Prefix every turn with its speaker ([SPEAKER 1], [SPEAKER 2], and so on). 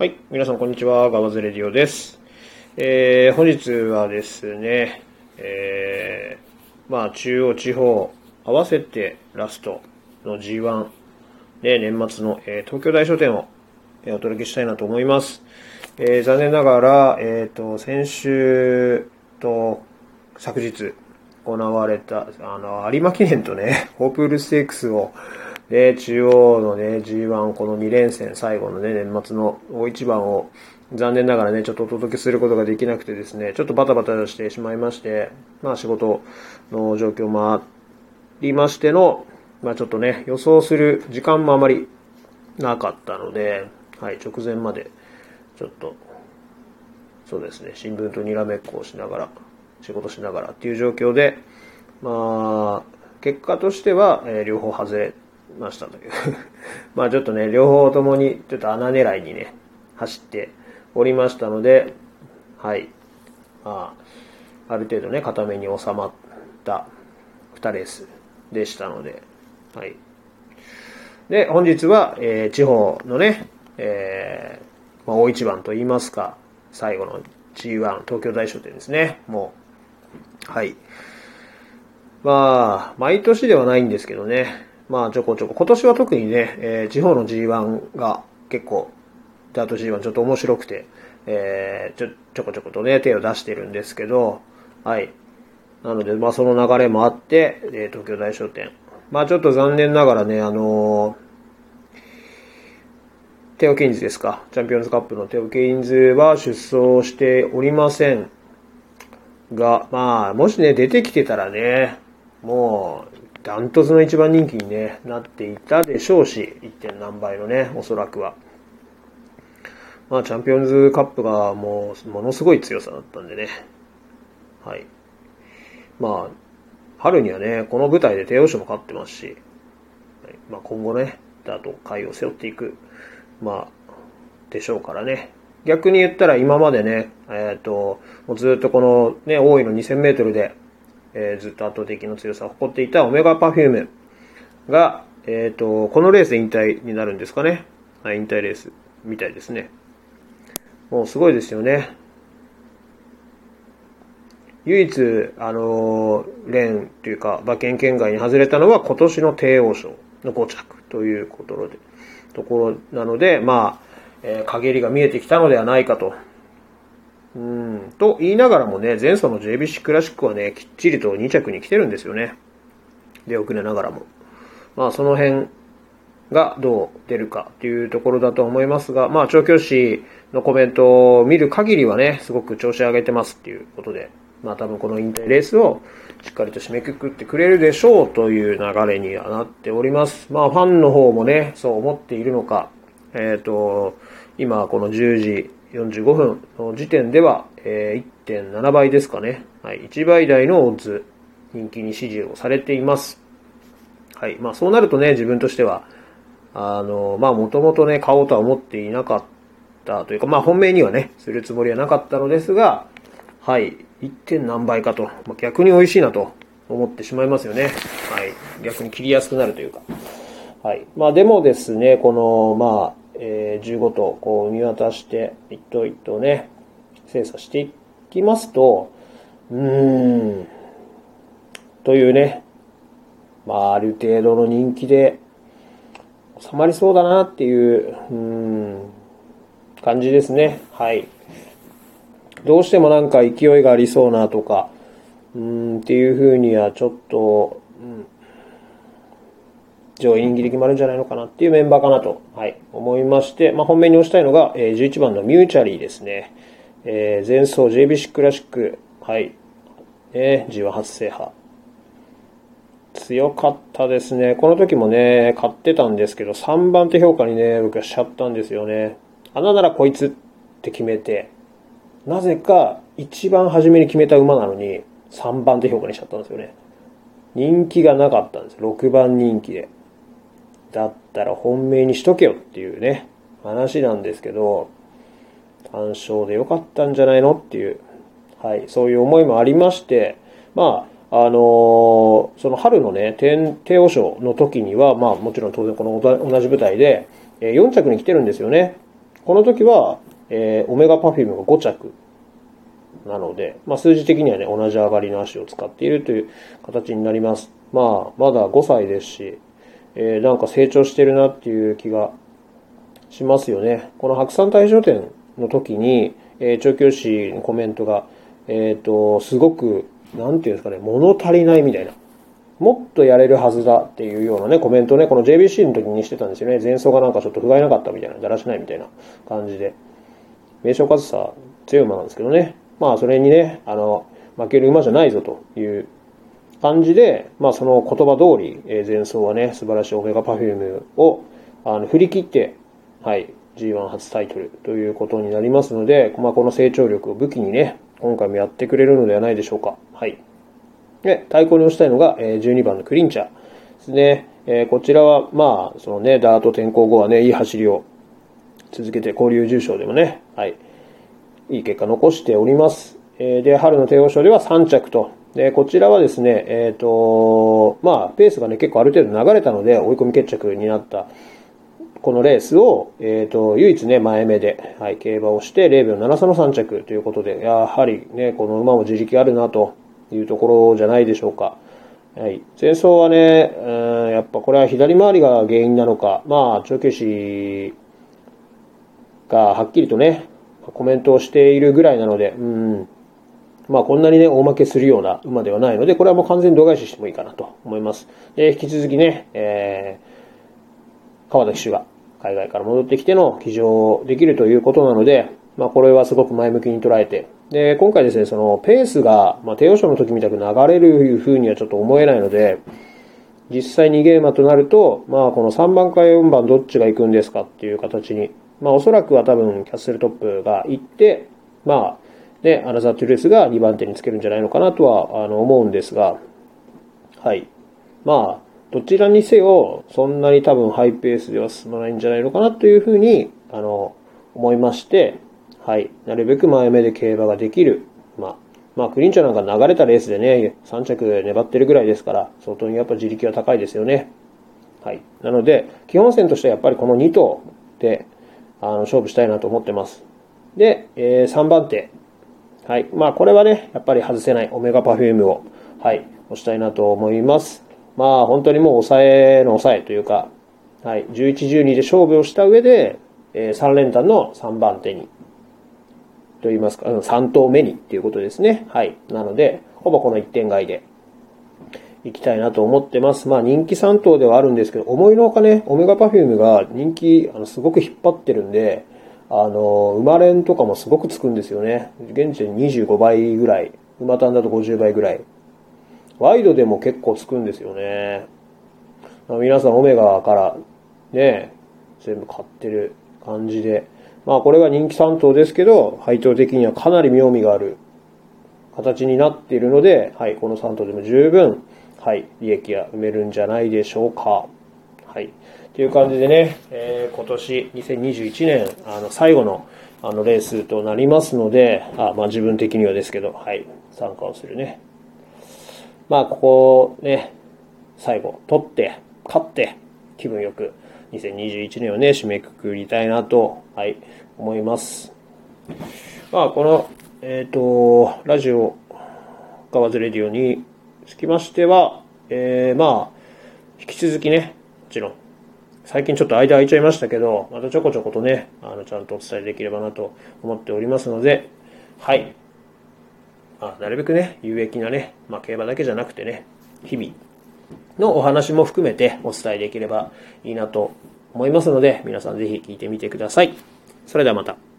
[SPEAKER 1] はい。皆さん、こんにちは。ガバズレディオです。えー、本日はですね、えー、まあ、中央地方合わせてラストの G1 で、年末の、えー東京大書店を、えーお届けしたいなと思います。えー残念ながら、えっ、と、先週と昨日行われた、あの、有馬記念とね、ホープールステークスを、で、中央のね、G1、この2連戦、最後のね、年末の大一番を、残念ながらね、ちょっとお届けすることができなくてですね、ちょっとバタバタしてしまいまして、まあ仕事の状況もありましての、まあちょっとね、予想する時間もあまりなかったので、はい、直前まで、ちょっと、そうですね、新聞とにらめっこをしながら、仕事しながらっていう状況で、まあ、結果としては、えー両方外れましたという。まあちょっとね、両方ともにちょっと穴狙いにね、走っておりましたので、はい。まあ、ある程度ね、固めに収まった2レースでしたので、はい。で、本日は、えー地方のね、えーまあ、大一番といいますか、最後の G1 東京大賞典ですね、もう。はい。まあ、毎年ではないんですけどね、まあちょこちょこ、今年は特にね、えー地方の G1 が結構、ダート G1 ちょっと面白くて、えーちょ、ちょこちょことね、手を出してるんですけど、はい。なので、まあその流れもあって、え東京大賞典。まあちょっと残念ながらね、あのテオ・ケインズですか。チャンピオンズカップのテオ・ケインズは出走しておりませんが、まあ、もしね、出てきてたらね、もう、ダントツの一番人気に、ね、なっていたでしょうし、1. 点何倍のね、おそらくは。まあ、チャンピオンズカップがもう、ものすごい強さだったんでね。はい。まあ、春にはね、この舞台で帝王賞も勝ってますし、はいまあ、今後ね、ダート界を背負っていく、まあ、でしょうからね。逆に言ったら今までね、えっ、と、もうずっとこのね、大井の2000メートルで、えーずっと圧倒的な強さを誇っていたオメガパフュームが、えっ、と、このレースで引退になるんですかね。はい、引退レースみたいですね。もうすごいですよね。唯一、あのー、連というか、馬券圏外に外れたのは今年の帝王賞の5着ということで、ところなので、まあ、えー陰りが見えてきたのではないかと。うん、と言いながらもね、前走の JBC クラシックはね、きっちりと2着に来てるんですよね。出遅れながらも。まあ、その辺がどう出るかっていうところだと思いますが、まあ、調教師のコメントを見る限りはね、すごく調子上げてますっていうことで、まあ、多分この引退レースをしっかりと締めくくってくれるでしょうという流れにはなっております。まあ、ファンの方もね、そう思っているのか、えっ、と、今この10時45分の時点では、えー1.7倍ですかね。はい、1倍台のオッズ、人気に支持をされています。はい。まあそうなるとね、自分としては、あの、まあもともとね、買おうとは思っていなかったというか、まあ本命にはね、するつもりはなかったのですが、はい。1. 点何倍かと、まあ、逆に美味しいなと思ってしまいますよね。はい。逆に切りやすくなるというか。はい。まあでもですね、この、まあ、えー15とこう見渡して、一頭一頭ね、精査していきますと、うーん、というね、まあある程度の人気で収まりそうだなっていう、うーん、感じですね。はい。どうしてもなんか勢いがありそうなとか、うーん、っていう風にはちょっと、うん、上位人気で決まるんじゃないのかなっていうメンバーかなと、はい、思いまして、まあ、本命に押したいのが、えー11番のミューチャリーですね。えー前走 JBC クラシック、はい、ね、G1 初制覇。強かったですね。この時もね、買ってたんですけど、3番手評価にね、僕はしちゃったんですよね。穴ならこいつって決めて、なぜか一番初めに決めた馬なのに、3番手評価にしちゃったんですよね。人気がなかったんです。6番人気で。だったら本命にしとけよっていうね、話なんですけど、単勝でよかったんじゃないのっていう、はい、そういう思いもありまして、まあ、あのーその春のね、天帝王賞の時には、まあもちろん当然この同じ舞台で、え4着に来てるんですよね。この時は、えー、オメガパフュームが5着なので、まあ、数字的にはね、同じ上がりの足を使っているという形になります。まあ、まだ5歳ですし、えー、なんか成長してるなっていう気がしますよね。この白山大賞典の時に、えー、調教師のコメントが、えっ、ー、と、すごく、なんていうんですかね、物足りないみたいな。もっとやれるはずだっていうようなね、コメントをね、この JBC の時にしてたんですよね。前奏がなんかちょっと不甲斐なかったみたいな、だらしないみたいな感じで。名称数さ、強い馬なんですけどね。まあ、それにね、あの、負ける馬じゃないぞという感じで、まあ、その言葉通り、えー、前奏はね、素晴らしいオメガパフュームを、あの、振り切って、はい、G1 初タイトルということになりますので、まあ、この成長力を武器にね、今回もやってくれるのではないでしょうか。はい。で、対抗に押したいのが、えー、12番のクリンチャーですね。えー、こちらは、まあ、そのね、ダート転向後はね、いい走りを続けて、交流重賞でもね、はい、いい結果残しております。えー、で、春の帝王賞では3着と、で、こちらはですね、えっ、ー、と、まあ、ペースがね、結構ある程度流れたので、追い込み決着になった、このレースを、えっ、ー、と、唯一ね、前目で、はい、競馬をして、0秒7差の3着ということで、やはりね、この馬も自力あるなというところじゃないでしょうか。はい。前走はね、うん、やっぱこれは左回りが原因なのか、まあ、調教師がはっきりとね、コメントをしているぐらいなので、うん、まあこんなにね、大負けするような馬ではないので、これはもう完全に度外視してもいいかなと思います。で、引き続きね、えー、川田騎手が海外から戻ってきての騎乗できるということなので、まあこれはすごく前向きに捉えて、で、今回ですね、そのペースが、まあ帝王賞の時みたく流れる風にはちょっと思えないので、実際にゲーマとなると、まあこの3番か4番どっちが行くんですかっていう形に、まあおそらくは多分キャッスルトップが行って、まあで、アナザートゥルースが2番手につけるんじゃないのかなとはあの思うんですが、はい。まあ、どちらにせよ、そんなに多分ハイペースでは進まないんじゃないのかなというふうに、あの、思いまして、はい。なるべく前目で競馬ができる。まあ、まあ、クリンチャーなんか流れたレースでね、3着粘ってるぐらいですから、相当にやっぱ自力は高いですよね。はい。なので、基本線としてはやっぱりこの2頭で、あの、勝負したいなと思ってます。で、えー、3番手、はい。まあ、これはね、やっぱり外せないオメガパフュームを、はい、押したいなと思います。まあ、本当にもう抑えの抑えというか、はい、11、12で勝負をした上で、えー、3連単の3番手に、と言いますか、3投目にっていうことですね。はい。なので、ほぼこの1点外で、行きたいなと思ってます。まあ人気3頭ではあるんですけど、思いのほかね、オメガパフュームが人気、あの、すごく引っ張ってるんで、あの、馬連とかもすごくつくんですよね。現地で25倍ぐらい。馬単だと50倍ぐらい。ワイドでも結構つくんですよね。皆さんオメガからね、全部買ってる感じで。まあこれが人気3頭ですけど、配当的にはかなり妙味がある形になっているので、はい、この3頭でも十分、はい、利益が埋めるんじゃないでしょうか。はい。という感じでね、えー、今年2021年、あの、最後の、あの、レースとなりますので、あ、まあ自分的にはですけど、はい、参加をするね。まあ、ここね、最後、取って、勝って、気分よく、2021年をね、締めくくりたいなと、はい、思います。まあ、この、えっ、ー、と、ラジオ、ガワズレディオにつきましては、えー、まあ、引き続きね、ちろん、最近ちょっと間空いちゃいましたけど、またちょこちょことね、あの、ちゃんとお伝えできればなと思っておりますので、はい。あなるべくね、有益なね、まあ、競馬だけじゃなくてね、日々のお話も含めてお伝えできればいいなと思いますので、皆さんぜひ聞いてみてください。それではまた。